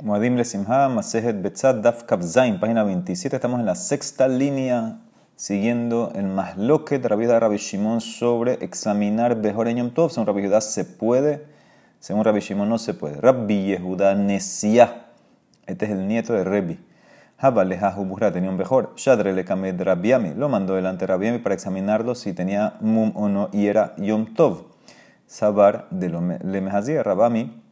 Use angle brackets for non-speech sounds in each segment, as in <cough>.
Muadim le Simha, Masejet Betzad, Daf Kavzain, página 27. Estamos en la sexta línea, siguiendo el Masloket de Rabbi Shimon sobre examinar Behor Yom Tov. Según Rabbi Judá se puede, según Rabbi Shimon no se puede. Rabbi Yehuda Nesia, este es el nieto de Rebi. Habalejahu Burra tenía un Behor. Shadre le Kamed Rabiami, lo mandó delante de para examinarlo si tenía Mum o no y era Yom Tov. Sabar de lo Lemehazia, Rabami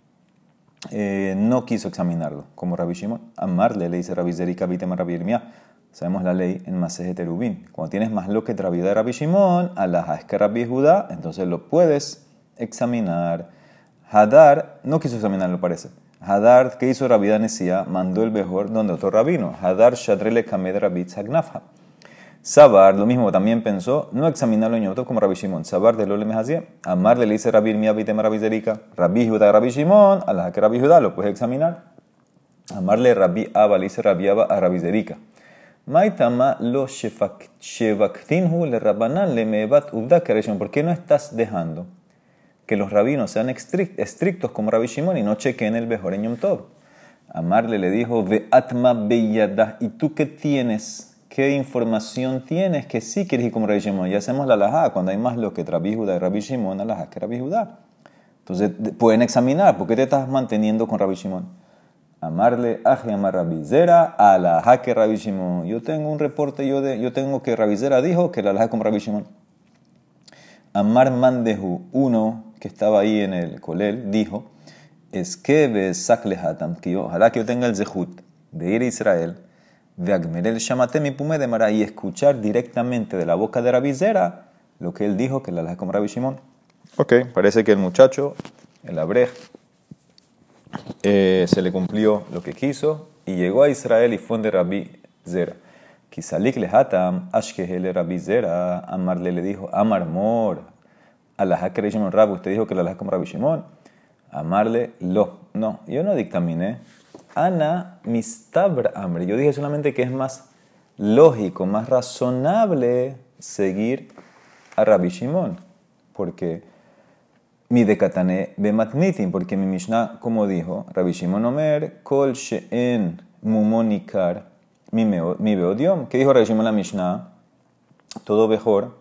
eh, no quiso examinarlo, como Rabbi Shimon. Amarle le dice Rabbi Zerika Bitema Rabbi Irmia. Sabemos la ley en Maseje Terubin. Cuando tienes más lo que Rabbi de Rabbi Shimon, la es que Rabbi Judá, entonces lo puedes examinar. Hadar no quiso examinarlo, parece. Hadar, ¿qué hizo Rabbi Danesía? Mandó el mejor donde otro rabino. Hadar Shadrele Kamed Rabbi Tzagnafha. Sabar, lo mismo, también pensó no examinarlo en como Rabbi Shimon. Sabar de lo le Amar le dice Rabbi Irmia Bitema Rabbi Zerika. Rabbi Judá Rabbi Shimon, a la que Rabbi Judá lo puedes examinar. Amarle Rabbi Abba le dice Rabbi Abba a Rabbi Zerika. Maitama lo shevaktinhu le rabanan le mebat ubda ¿Por qué no estás dejando que los rabinos sean estrictos como Rabbi Shimon y no chequen el Yom Tov? Amarle le dijo, ve atma beyadah, ¿y tú qué tienes? ¿Qué información tienes que sí quieres ir como Rabbi Shimon? Ya hacemos la laja cuando hay más lo que Rabbi Judá y Rabbi Shimon, la laja que Rabbi Judá. Entonces pueden examinar, ¿por qué te estás manteniendo con Rabbi Shimon? Amarle a amar Rabbi Zera, a la que Rabbi Shimon. Yo tengo un reporte, yo, de, yo tengo que Rabbi Zera dijo que la laja con Rabbi Shimon. Amar Mandehu, uno que estaba ahí en el colel, dijo, es que que ojalá que yo tenga el zehut de ir a Israel el Shamatemi Pume de Mara y escuchar directamente de la boca de Rabbi Zera lo que él dijo que la laja como Rabbi Shimon. Ok, parece que el muchacho, el Abrej, eh, se le cumplió lo que quiso y llegó a Israel y fue de Rabbi Zera. Kisalik lehatam ashkehele Rabbi Zera, Amarle le dijo, Amar mor, la que Rabbi, usted dijo que la laja como Rabbi Shimon. Amarle lo, no, yo no dictaminé Ana mistabra hambre. Yo dije solamente que es más lógico, más razonable seguir a Rabbi Shimon. Porque mi decatane bematnitin, porque mi Mishnah, como dijo, Rabbi Shimon Omer, kol she'en mumonikar mi beodiom. ¿Qué dijo Rabbi Shimon la Mishnah? Todo mejor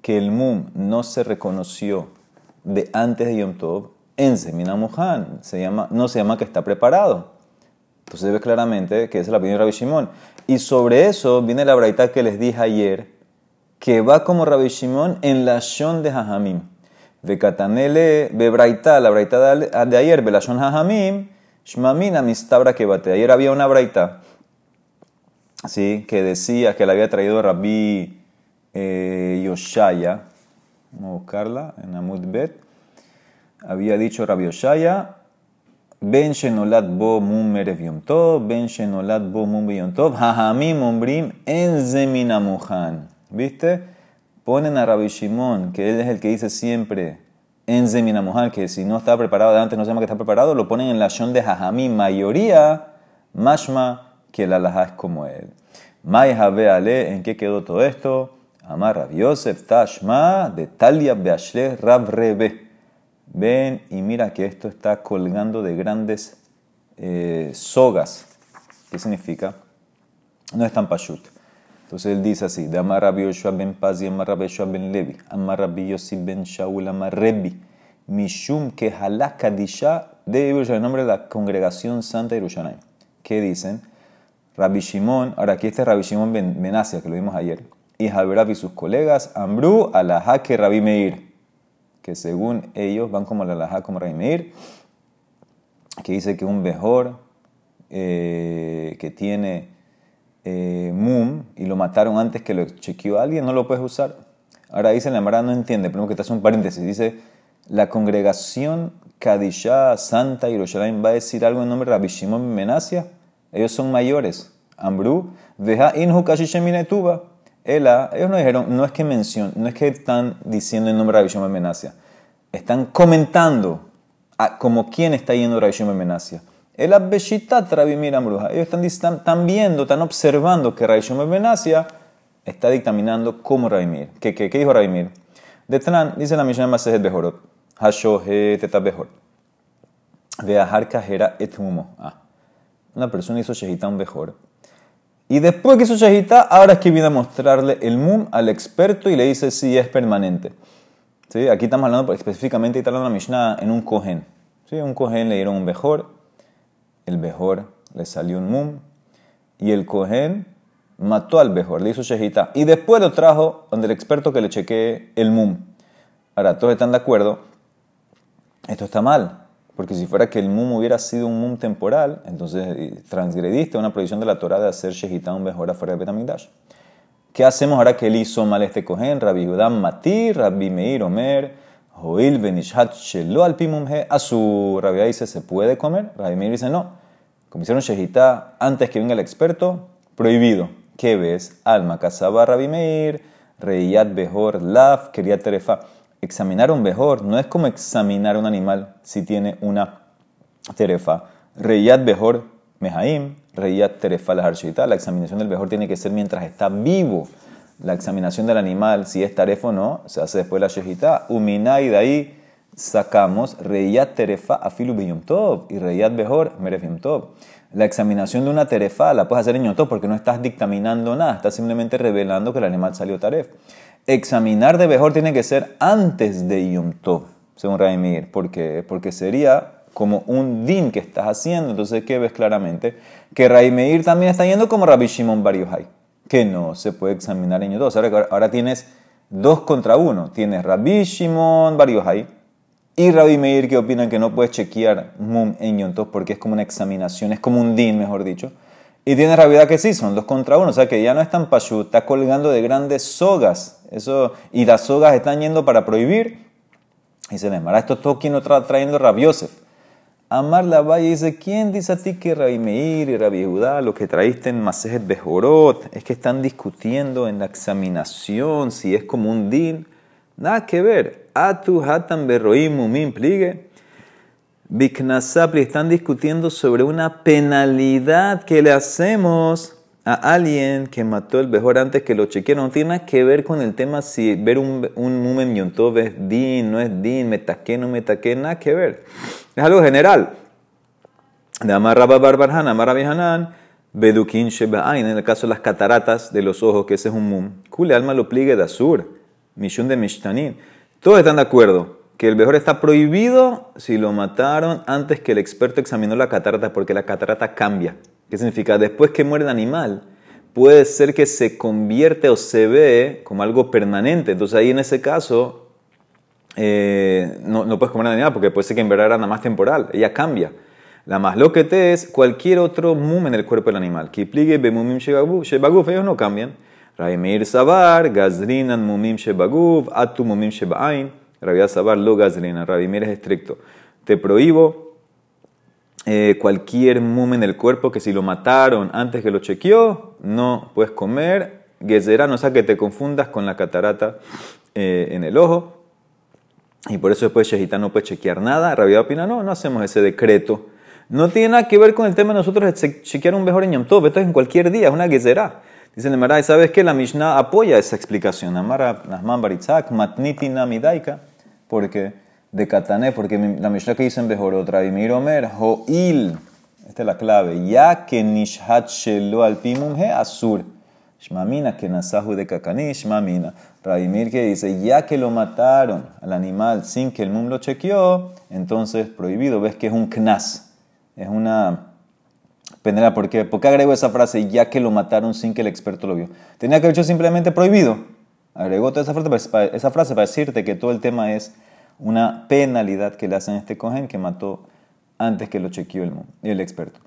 que el mum no se reconoció de antes de Yom Tov en Semina Se llama, no se llama que está preparado. Entonces ve claramente que es la opinión de Rabbi Shimon. Y sobre eso viene la braita que les dije ayer, que va como Rabbi Shimon en la shon de Jajamim. Vekatanele bebraita, la braita de ayer, belashon Jajamim, shmamina mistabra que. Ayer había una braita, ¿sí? que decía que la había traído Rabbi eh, Yoshaya. Vamos a buscarla en Amud Bet. Había dicho Rabbi Yoshaya, Ben Shenolat bo mum merev yom tov, ben bo mum yom tov, <laughs> hahamim ombrim en. ¿Viste? Ponen a Rabbi Shimon, que él es el que dice siempre en zeminamuhan, que si no está preparado de antes no se llama que está preparado, lo ponen en la shon de hajamim, mayoría, mashma, que la alajá es como él. Mai ale, ¿en qué quedó todo esto? Amar Rabbi Yosef Tashma, de Talia Beashle Rab Rebe. Ven y mira que esto está colgando de grandes eh, sogas. ¿Qué significa? No es tan pashut. Entonces él dice así: de Amar Rabbi Yoshua ben Pazi, Amar Rabbi Yoshua ben Levi, Amar Rabbi Yossi ben Shaul, Amar Rebi, Mishum que Halakadisha de Yerushalayim, nombre de la congregación santa de Yerushalayim. ¿Qué dicen? Rabbi Shimon, ahora aquí este Rabbi Shimon ben, Benasia, que lo vimos ayer, y Javerab y sus colegas, Amru, Alahake, Rabbi Meir que según ellos van como la laja como Raimir, que dice que un mejor eh, que tiene eh, mum y lo mataron antes que lo chequeó alguien, no lo puedes usar. Ahora dice la Mara no entiende, pero que te hace un paréntesis. Dice, la congregación Kadisha Santa Yerushalayim va a decir algo en nombre de Rabbi Shimon Menasia. Ellos son mayores. Ambru, veja inhu kashisheminaituba. Ela, ellos no dijeron, no es que mencionan, no es que están diciendo el nombre de Rabbi Menasia, están comentando a, como quién está yendo Rabbi Menasia. El Abbeshitat Rabbi Miram Ellos están, están, viendo, están observando que Rabbi Menasia está dictaminando como Rabbi Mir. ¿Qué, qué, qué dijo Rabbi Mir? Detran, dice la Mishnah Masejet Behorot, Hashohe Teta Behor. Veahar Kahera et Humo. Ah. una persona hizo shehita un mejor. Y después que hizo shehita, ahora es que viene a mostrarle el mum al experto y le dice si es permanente. ¿Sí? Aquí estamos hablando específicamente, está hablando la Mishnah en un cohen. ¿Sí? Un cohen le dieron un mejor, el mejor le salió un mum, y el cohen mató al mejor, le hizo shehita. Y después lo trajo donde el experto que le chequee el mum. Ahora, todos están de acuerdo, esto está mal. Porque si fuera que el mum hubiera sido un mum temporal, entonces eh, transgrediste una prohibición de la Torah de hacer shehita un mejor afuera de Betamigdash. ¿Qué hacemos ahora que él hizo mal este cohen? Rabbi Judam Mati, Rabbi Meir Omer, Joil Benishat Shelo al Pimumhe. A su Rabbi dice, ¿se puede comer? Rabbi Meir dice, no. Como hicieron antes que venga el experto, prohibido. ¿Qué ves? Alma, Kasaba, Rabbi Meir, Reyat Behor, Laf, Keriat Terefa examinar un mejor no es como examinar un animal si tiene una terefa. Reyat Behor Mehaim, Reyat Terefa la La examinación del mejor tiene que ser mientras está vivo. La examinación del animal, si es tarefa o no, se hace después de la shejita. Umina y de ahí sacamos Reyat Terefa Afilu Yom Tov y Reyat Behor Meref Yom Tov. La examinación de una terefa la puedes hacer en Yom porque no estás dictaminando nada, estás simplemente revelando que el animal salió taref examinar de mejor tiene que ser antes de Yom Tov, según Raimir. ¿Por qué? Porque sería como un din que estás haciendo. Entonces, ¿qué ves claramente? Que Raimir también está yendo como Rabbi Shimon Bar Yochai, que no se puede examinar en Yom. Ahora, ahora tienes dos contra uno. Tienes Rabbi Shimon Bar Yochai y Rabbi Meir que opinan que no puedes chequear mum en Yom Tov porque es como una examinación, es como un din, mejor dicho. Y tienes Rabbi que sí, son dos contra uno, o sea que ya no es tan pashut, está colgando de grandes sogas eso, y las sogas están yendo para prohibir. Y se le mara esto todo quien lo está trayendo Rabbi Yosef. Amar la valle dice, ¿quién dice a ti que Rabbi Meir y Rabbi Judá, lo que traíste en Masejet Bejorot, es que están discutiendo en la examinación si es como un din? Nada que ver. Atu hatan berroim mumim pligue. Biknasapli están discutiendo sobre una penalidad que le hacemos a alguien que mató el mejor antes que lo chequearon. No tiene nada que ver con el tema si ver un, un mumen yontov es din, no es din, metaque, no metaque, nada que ver. Es algo general. De Amar Rabba Barbarhan, Amar Hanan, Bedukin en el caso de las cataratas de los ojos, que ese es un mum. Kule alma lo pligue de Azur, Mishun de Mishtanin. Todos están de acuerdo que el mejor está prohibido si lo mataron antes que el experto examinó la catarata, porque la catarata cambia. ¿Qué significa? Después que muere el animal, puede ser que se convierte o se ve como algo permanente. Entonces ahí en ese caso eh, no, no, puedes comer el animal porque puede ser que en verdad era nada más temporal. Ella cambia. La más lo que te es cualquier otro mum en el cuerpo del animal. Kipligue bemumim shebaguf, ellos no cambian. Raimir sabar, gazrinan mumim shebaguf, atu mumim shebain. Rabia sabar lo gazrinan. Rabimir es estricto. Te prohíbo eh, cualquier mum en el cuerpo que si lo mataron antes que lo chequeó, no puedes comer. Gezerá, no sea que te confundas con la catarata eh, en el ojo. Y por eso después Shehita no puede chequear nada. Rabia opina, no, no hacemos ese decreto. No tiene nada que ver con el tema de nosotros de chequear un mejor en Yom Tov. Esto es en cualquier día, es una Gezerá. Dice el ¿sabes qué? La Mishnah apoya esa explicación. Amara Nahman Baritzak, Matniti Namidaika. Porque de Katané, porque la Mishnah que dice en Bejorot, Rabimir Omer, Ho'il, esta es la clave, ya que Nishat Shelo al Pimum He Asur, Shmamina que Nasahu de Kakani, Shmamina. Rabimir que dice, ya que lo mataron al animal sin que el mum lo chequeó, entonces prohibido. Ves que es un knas, es una penela. ¿Por qué? ¿Por qué agregó esa frase, ya que lo mataron sin que el experto lo vio? Tenía que haber hecho simplemente prohibido. Agregó toda esa frase, esa frase para decirte que todo el tema es una penalidad que le hacen a este cohen que mató antes que lo chequeó el, el experto.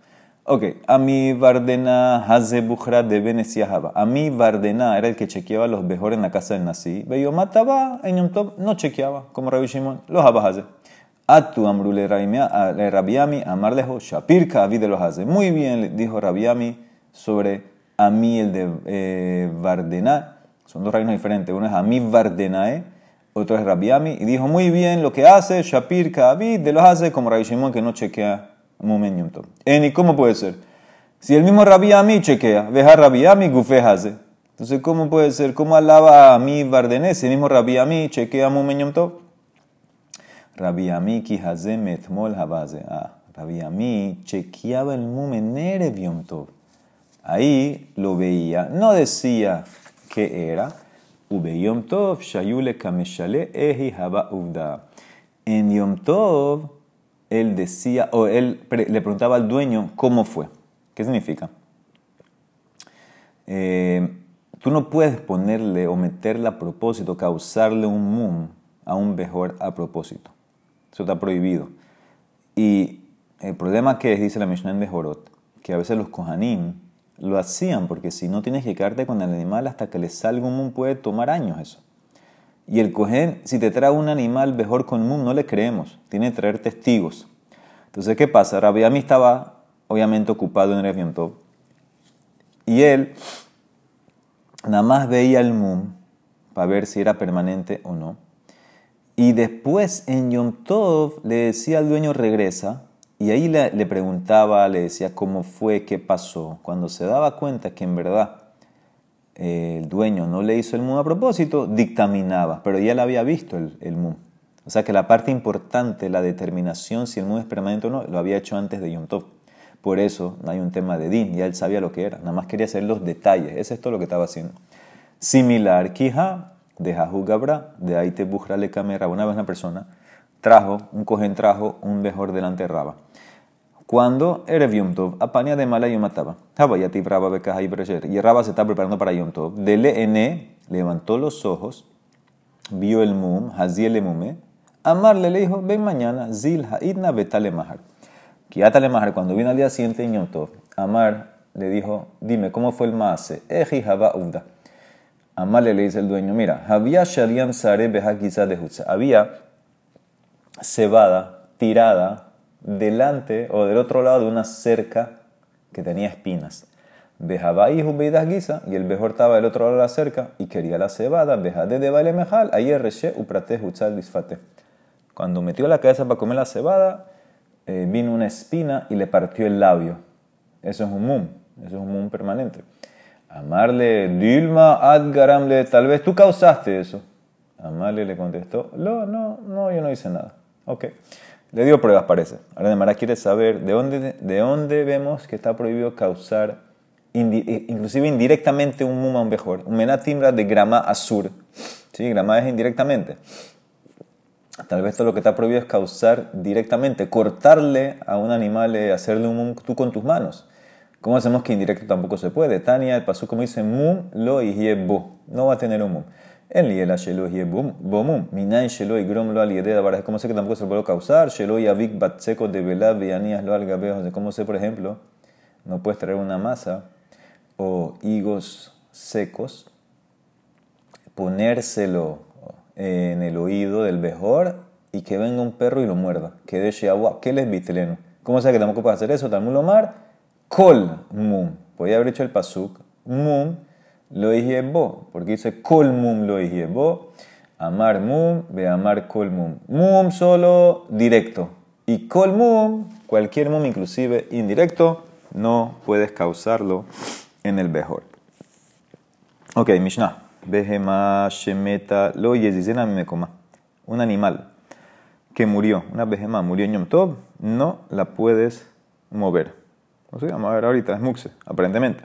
Ok, Ami Vardena Haze Bukhra de Venecia Java. Ami Vardena era el que chequeaba los mejores en la casa del Nasi. Veio mataba en un top, no chequeaba, como Rabbi Shimon, los Haze. Atu Amrule Rabiami, Amarlejo, Shapir Kavi de los Haze. Muy bien, dijo Rabiami sobre Ami el de eh, Vardena. Son dos reinos diferentes. Uno es Ami Vardenae otro es Rabiami, y dijo muy bien lo que hace Shapir Kavid, de los hace como Rabbi Shimon que no chequea Mumen En ¿Y cómo puede ser? Si el mismo Rabiami chequea, veja Rabiami, Gufe hace. Entonces, ¿cómo puede ser? ¿Cómo alaba a mi Bardenés? Si el mismo Rabiami chequea Mumen Yom Tov. Rabiami ki haze metmol habaze. Ah, Rabbi Ami chequeaba el mum en Erev Yom Tov. Ahí lo veía, no decía qué era. Ube Yom Tov, Shayule Kameshale, Ehi Haba Uvda. En Yom Tov, él decía, o él le preguntaba al dueño cómo fue. ¿Qué significa? Eh, tú no puedes ponerle o meterle a propósito, causarle un mum a un mejor a propósito. Eso está prohibido. Y el problema que es, dice la Mishnah en Bejorot, que a veces los kohanim lo hacían porque si no tienes que quedarte con el animal hasta que le salga un mum puede tomar años eso. Y el cohen, si te trae un animal mejor con mum, no le creemos. Tiene que traer testigos. Entonces, ¿qué pasa? Rabbi Ami estaba obviamente ocupado en el y él nada más veía el mum para ver si era permanente o no. Y después en Yom Tov le decía al dueño regresa y ahí le, preguntaba, le decía cómo fue, qué pasó. Cuando se daba cuenta que en verdad eh, el dueño no le hizo el mum a propósito, dictaminaba, pero ya le había visto el, el mum. O sea que la parte importante, la determinación si el mum es permanente o no, lo había hecho antes de Yom Tov. Por eso no hay un tema de din, ya él sabía lo que era, nada más quería hacer los detalles, es esto lo que estaba haciendo. Similar, Kija, de Jahu Gabra, de Aite Bujra le Camera, una vez una persona trajo, un cogen trajo un mejor delante de Raba. Cuando Erev Yom Tov, apaña de mala y mataba. Habayati Raba Bekaja y Y Raba se está preparando para Yom Tov. Dele ene, levantó los ojos, vio el mum, Haziel mume. Amarle le dijo, ven mañana, Zil Haidna Betale Mahar. Kiatale Mahar, cuando vino al día siguiente en Yom Amar le dijo, dime, ¿cómo fue el maase? Eji Haba Uvda. Amar le dice el dueño, mira, había Shalian Sare de Había cebada tirada delante o del otro lado de una cerca que tenía espinas. Bejabai Hubeidas Giza, y el mejor estaba del otro lado de la cerca y quería la cebada. Bejade de Baile Mejal, ayer Reshe Uprate Hutzal Disfate. Cuando metió la cabeza para comer la cebada, eh, vino una espina y le partió el labio. Eso es un mum, eso es un mum permanente. Amarle, Dilma Adgaramle, tal vez tú causaste eso. Amarle le contestó, no, no, no, yo no hice nada. Ok. Le dio pruebas, parece. Ahora Mara quiere saber de dónde, de dónde vemos que está prohibido causar, eh, inclusive indirectamente, un mum a un mejor. Un menatimra de grama azur. ¿Sí? Grama es indirectamente. Tal vez todo lo que está prohibido es causar directamente, cortarle a un animal, eh, hacerle un mum tú con tus manos. ¿Cómo hacemos que indirecto tampoco se puede? Tania, el pasú como dice mum lo y bo. No va a tener un mum. En liela shelo y bo mum. Minay shelo y grom lo aliededa. ¿Cómo sé que tampoco se puede causar? Shelo y avik batseco de velab vianías lo algabeos. ¿Cómo sé, por ejemplo? No puedes traer una masa o higos secos, ponérselo en el oído del mejor y que venga un perro y lo muerda. Que deje agua. ¿Qué les vitileno? ¿Cómo sabe que tampoco puede hacer eso? Talmud Omar, kol mum. Podría haber hecho el pasuk, mum lo bo, porque dice kol mum lo bo. Amar mum, ve amar kol mum. Solo directo. Y kol mum, cualquier mum, inclusive indirecto, no puedes causarlo en el mejor. Ok, Mishnah. Behema Shemeta Lo me coma. Un animal que murió, una behema murió en Yom Tov, no la puedes mover. O sea, vamos a ver ahorita, es muxe, aparentemente.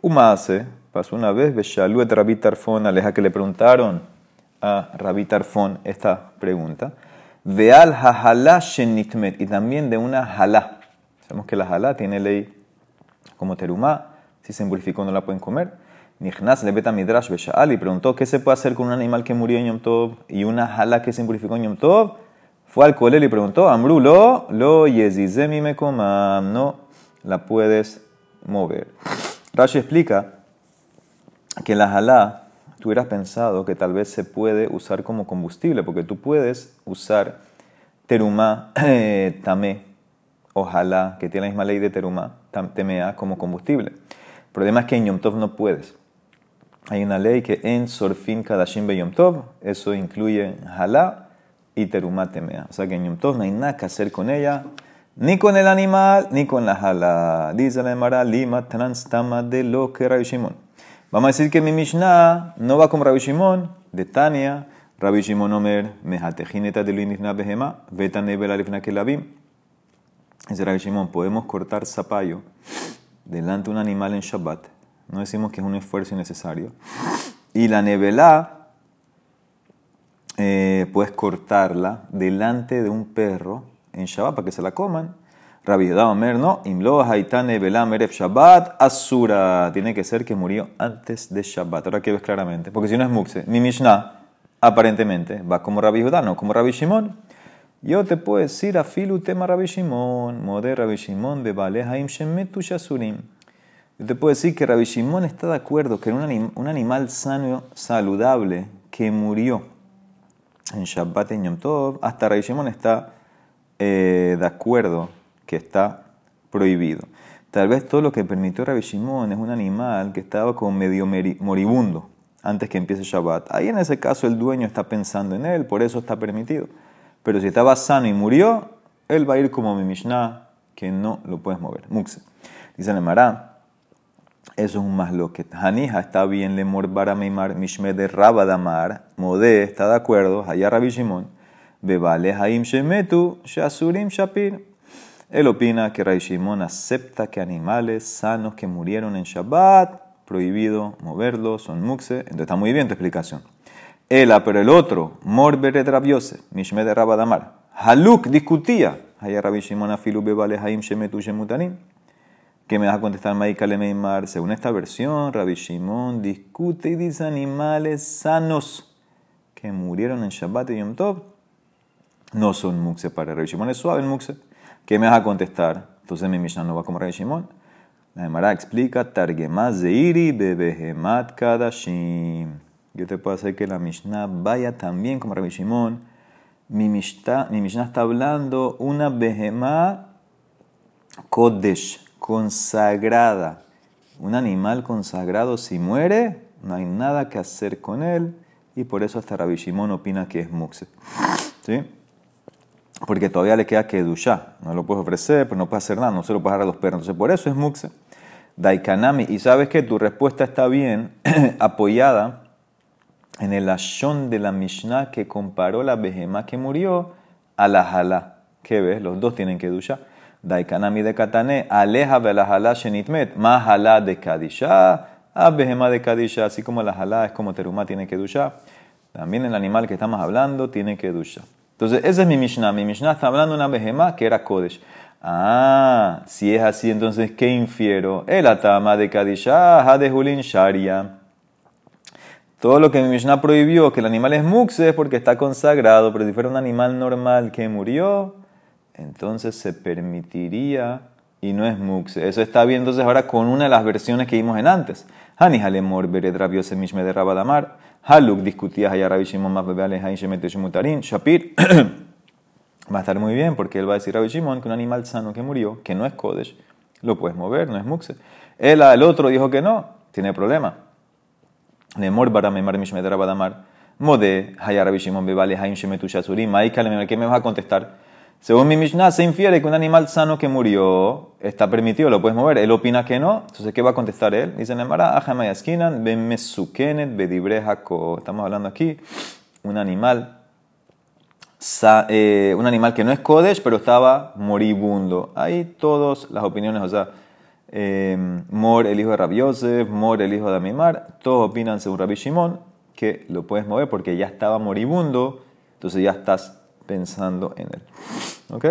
Umase pasó una vez, Beshaluet Rabbi Tarfon, aleja que le preguntaron a Rabbi Tarfon esta pregunta. Veal hajalá shenitmet, y también de una jalá. Sabemos que la jalá tiene ley como terumá, si se no la pueden comer. Nichnas le beta midrash y preguntó qué se puede hacer con un animal que murió en Yom Tov y una jala que se en Yom Tov. Fue al colel y preguntó, Amru lo, lo yezizemi me comam, no la puedes mover. Rashi explica que la jalá tú hubieras pensado que tal vez se puede usar como combustible, porque tú puedes usar terumá eh, tamé, ojalá, que tiene la misma ley de terumá, temea, como combustible. El problema es que en Yom Tov no puedes. Hay una ley que en Sorfin Kadashim Be Yom Tov, eso incluye Halá y Terumatemea. O sea que en Yom Tov no hay nada que hacer con ella, ni con el animal, ni con la Halá. Dice la Emara, Lima transtama de lo que Shimon. Vamos a decir que mi Mishnah no va con Rabbi Shimon, de Tania, Rabbi Shimon Omer, de Behema, Alifna Kelabim. Dice Rabbi Shimon, podemos cortar zapallo delante de un animal en Shabbat. No decimos que es un esfuerzo innecesario. Y la nevelá, eh, puedes cortarla delante de un perro en Shabbat para que se la coman. Rabbi Omer, no, imlo haitán nevelá merev Shabbat asura. Tiene que ser que murió antes de Shabbat. Ahora que ves claramente. Porque si no es mukse. Mi Mishnah, aparentemente, va como Rabbi Judá, no como Rabbi Shimon. Yo te puedo decir a filu tema Rabbi Shimon, moder Rabbi Shimon, bebale haim shemetu shasurim. Yo te puedo decir que Rabbi Shimon está de acuerdo que un, un animal sano, saludable, que murió en Shabbat en Yom Tov, hasta Rabbi Shimon está eh, de acuerdo que está prohibido. Tal vez todo lo que permitió Rabbi Shimon es un animal que estaba como medio moribundo antes que empiece Shabbat. Ahí en ese caso el dueño está pensando en él, por eso está permitido. Pero si estaba sano y murió, él va a ir como mi Mishnah, que no lo puedes mover. Muxe. Dice Nemara, eso es un más lo que Hanija está bien, le morbara meimar, mishme de rabadamar, modé, está de acuerdo, allá Rabbi Shimon, bebale haim shemetu, shasurim shapir. Él opina que Rabbi Shimon acepta que animales sanos que murieron en Shabbat, prohibido moverlos, son muxe, entonces está muy bien tu explicación. Ela, pero el otro, Morberet Rabiose, Mishme de Rabadamar. Haluk discutía. Haya Rabbi Shimon Afilu Bebale Haim Shemetu Shemutanim. ¿Qué me vas a contestar, Maikale Meimar? Según esta versión, Rabbi Shimon discute y dice animales sanos que murieron en Shabbat y Yom Tov. No son muxe para Rabbi Shimon, es suave el muxe. ¿Qué me vas a contestar? Entonces mi Mishnah no va como Rabbi Shimon. La Gemara explica, Targemaz Zeiri Bebehemat Kadashim yo te puedo hacer que la Mishnah vaya también como Rabbi Shimon. Mi Mishnah, mi Mishnah está hablando una behemá kodesh, consagrada. Un animal consagrado, si muere, no hay nada que hacer con él. Y por eso hasta Rabbi Shimon opina que es muxe. ¿Sí? Porque todavía le queda que dushá. No lo puedes ofrecer, pero no puedes hacer nada, no se lo puedes dar a los perros. Entonces por eso es muxe. Daikanami. Y sabes que tu respuesta está bien <clears throat> apoyada en el Ashon de la Mishnah que comparó la behemá que murió a la jalá. ¿Qué ves? Los dos tienen duchar. Daikanami de Katane, aleja la jalá shenitmet, más jalá de Kadisha, a behemá de Kadisha, así como la jalá es como terumá tiene que duchar. También el animal que estamos hablando tiene que duchar. Entonces, ese es mi Mishnah. Mi Mishnah está hablando de una behemá que era Kodesh. Ah, si es así, entonces, ¿qué infiero? El atama de Kadisha, ha de Julin Sharia. Todo lo que mi Mishnah prohibió, que el animal es muxe, es porque está consagrado, pero si fuera un animal normal que murió, entonces se permitiría y no es muxe. Eso está bien entonces ahora con una de las versiones que vimos en antes. Hani halemor bered rabiose mishme de rabadamar. Haluk discutía haya Rabbi Shimon más bebe alejain shemete shemutarin. Shapir <clears throat> va a estar muy bien porque él va a decir Rabbi Shimon que un animal sano que murió, que no es kodesh, lo puedes mover, no es muxe. Él al otro dijo que no, tiene problema. Lemor baramemar mishmedra badamar. Mode, hayarabi shimon bebale haim shemetu shasurim. Maika, ¿qué me vas a contestar? Según mi Mishnah, se infiere que un animal sano que murió está permitido, lo puedes mover. Él opina que no. Entonces, ¿qué va a contestar él? Dice Nemara, Ajamayaskinan, Bemesukenet, Bedibrejaco. Estamos hablando aquí, un animal, eh, un animal que no es Kodesh, pero estaba moribundo. Ahí todas las opiniones, o sea, Em, Mor, el hijo de Rabbi Yosef, Mor, el hijo de Amimar, todos opinan según Rabbi Shimon que lo puedes mover porque ya estaba moribundo, entonces ya estás pensando en él. ¿Ok?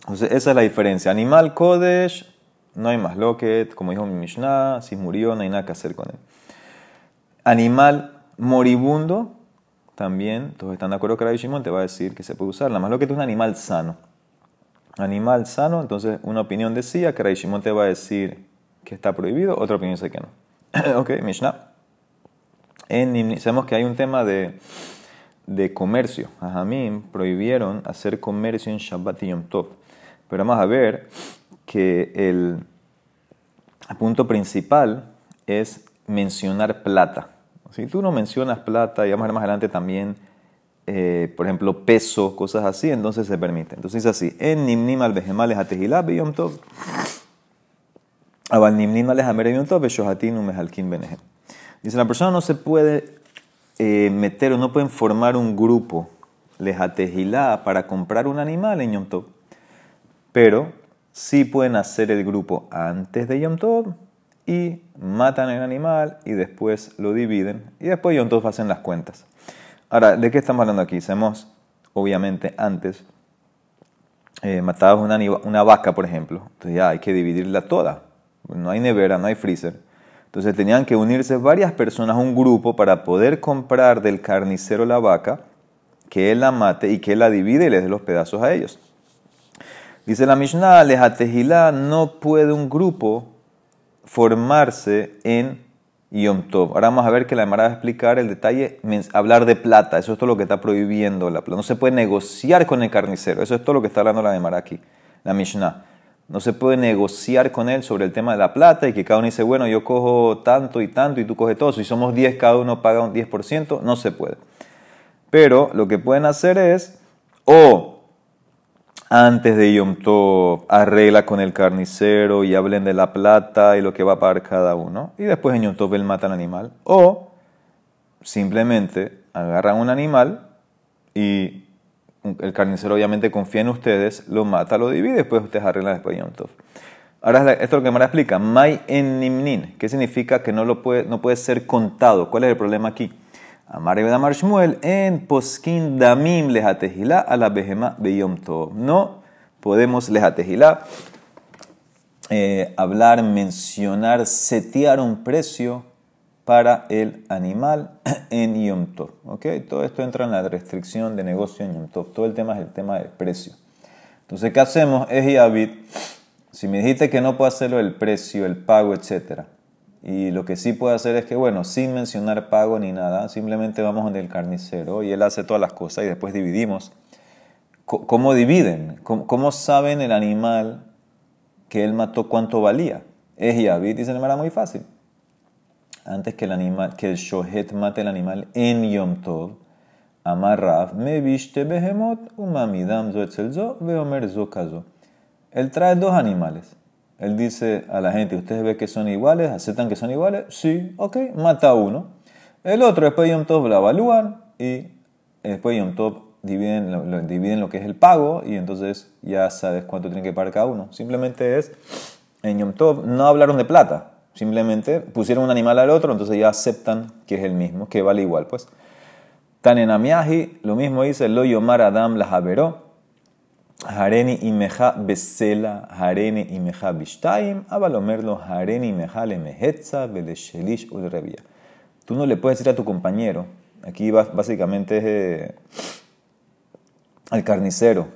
Entonces esa es la diferencia. Animal Kodesh, no hay más loquet, como dijo mi Mishnah, si murió no hay nada que hacer con él. Animal moribundo, también, todos están de acuerdo que Rabbi te va a decir que se puede usar. La más loquet es un animal sano animal sano, entonces una opinión decía que Shimon te va a decir que está prohibido, otra opinión dice que no. <coughs> ok, Mishnah. En, sabemos que hay un tema de, de comercio. A prohibieron hacer comercio en Shabbat y Yom Tov. Pero vamos a ver que el punto principal es mencionar plata. Si tú no mencionas plata, y vamos a ver más adelante también eh, por ejemplo, peso, cosas así, entonces se permite. Entonces dice así, en nimnim al behemales atehilab yom tov. Abal nimnim al benehem. Dice, la persona no se puede eh, meter o no pueden formar un grupo lejatejilá para comprar un animal en yom tov. Pero sí pueden hacer el grupo antes de Yom Tov y matan el animal y después lo dividen y después Yom Tov hacen las cuentas. Ahora, ¿de qué estamos hablando aquí? Hacemos, obviamente, antes eh, una, una vaca, por ejemplo. Entonces ya hay que dividirla toda. No hay nevera, no hay freezer. Entonces tenían que unirse varias personas, un grupo, para poder comprar del carnicero la vaca, que él la mate y que él la divide y les dé los pedazos a ellos. Dice la Mishnah, Lejatejilá, no puede un grupo formarse en Yom Tov. Ahora vamos a ver que la Emara va a explicar el detalle, hablar de plata. Eso es todo lo que está prohibiendo la plata. No se puede negociar con el carnicero. Eso es todo lo que está hablando la Emara aquí, la Mishnah. No se puede negociar con él sobre el tema de la plata y que cada uno dice, bueno, yo cojo tanto y tanto y tú coges todo. Si somos 10, cada uno paga un 10%. No se puede. Pero lo que pueden hacer es, o antes de Yom Tov arregla con el carnicero y hablen de la plata y lo que va a pagar cada uno. Y después en Yom Tov él mata al animal. O simplemente agarran un animal y el carnicero obviamente confía en ustedes, lo mata, lo divide y después ustedes arreglan después de Yom Tov. Ahora esto es lo que me explica. Mai en nimnin. ¿Qué significa que no, lo puede, no puede ser contado? ¿Cuál es el problema aquí? Amar Amar Shmuel en poskin damim lejatejilá a la behema beyom tov. No podemos lejatejilá eh, hablar, mencionar, setear un precio para el animal <clears throat> en Yom Tov. Todo esto entra en la restricción de negocio en Yom. Todo el tema es el tema del precio. Entonces, ¿qué hacemos? Es Yavit. Si me dijiste que no puedo hacerlo el precio, el pago, etcétera y lo que sí puede hacer es que, bueno, sin mencionar pago ni nada, simplemente vamos donde el carnicero y él hace todas las cosas y después dividimos. ¿Cómo dividen? ¿Cómo, saben el animal que él mató cuánto valía? Es Yavit, dice el muy fácil. Antes que el animal, que el shohet mate el animal en Yom Tov, amarrav, me viste behemot, umamidam zo veomer zo kazo. Él trae dos animales él dice a la gente, ¿ustedes ven que son iguales? ¿Aceptan que son iguales? Sí, ok, mata uno. El otro, después de Yom Tov, lo evalúan y después de Yom Tov dividen dividen lo que es el pago y entonces ya sabes cuánto tienen que pagar cada uno. Simplemente es, en Yom Tov no hablaron de plata, simplemente pusieron un animal al otro, entonces ya aceptan que es el mismo, que vale igual. Pues, Tanenamiahi, lo mismo dice, lo yomar Adam la javeró. Hareni imeja besela, hareni imeja bishtaim, abalomerlo hareni imeja le mehetza, beleshelish udrebia. Tú no le puedes decir a tu compañero, aquí básicamente es eh, al carnicero,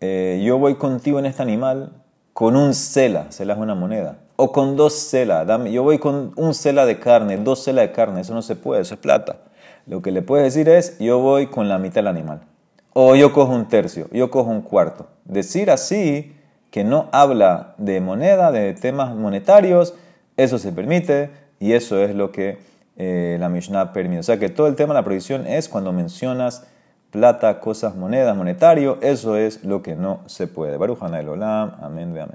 eh, yo voy contigo en este animal con un cela, cela es una moneda, o con dos cela, yo voy con un cela de carne, dos cela de carne, eso no se puede, eso es plata. Lo que le puedes decir es, yo voy con la mitad del animal o yo cojo un tercio, yo cojo un cuarto. Decir así que no habla de moneda, de temas monetarios, eso se permite y eso es lo que eh, la Mishnah permite. O sea que todo el tema de la prohibición es cuando mencionas plata, cosas, monedas, monetario, eso es lo que no se puede. Baruch el Olam, amén, amén.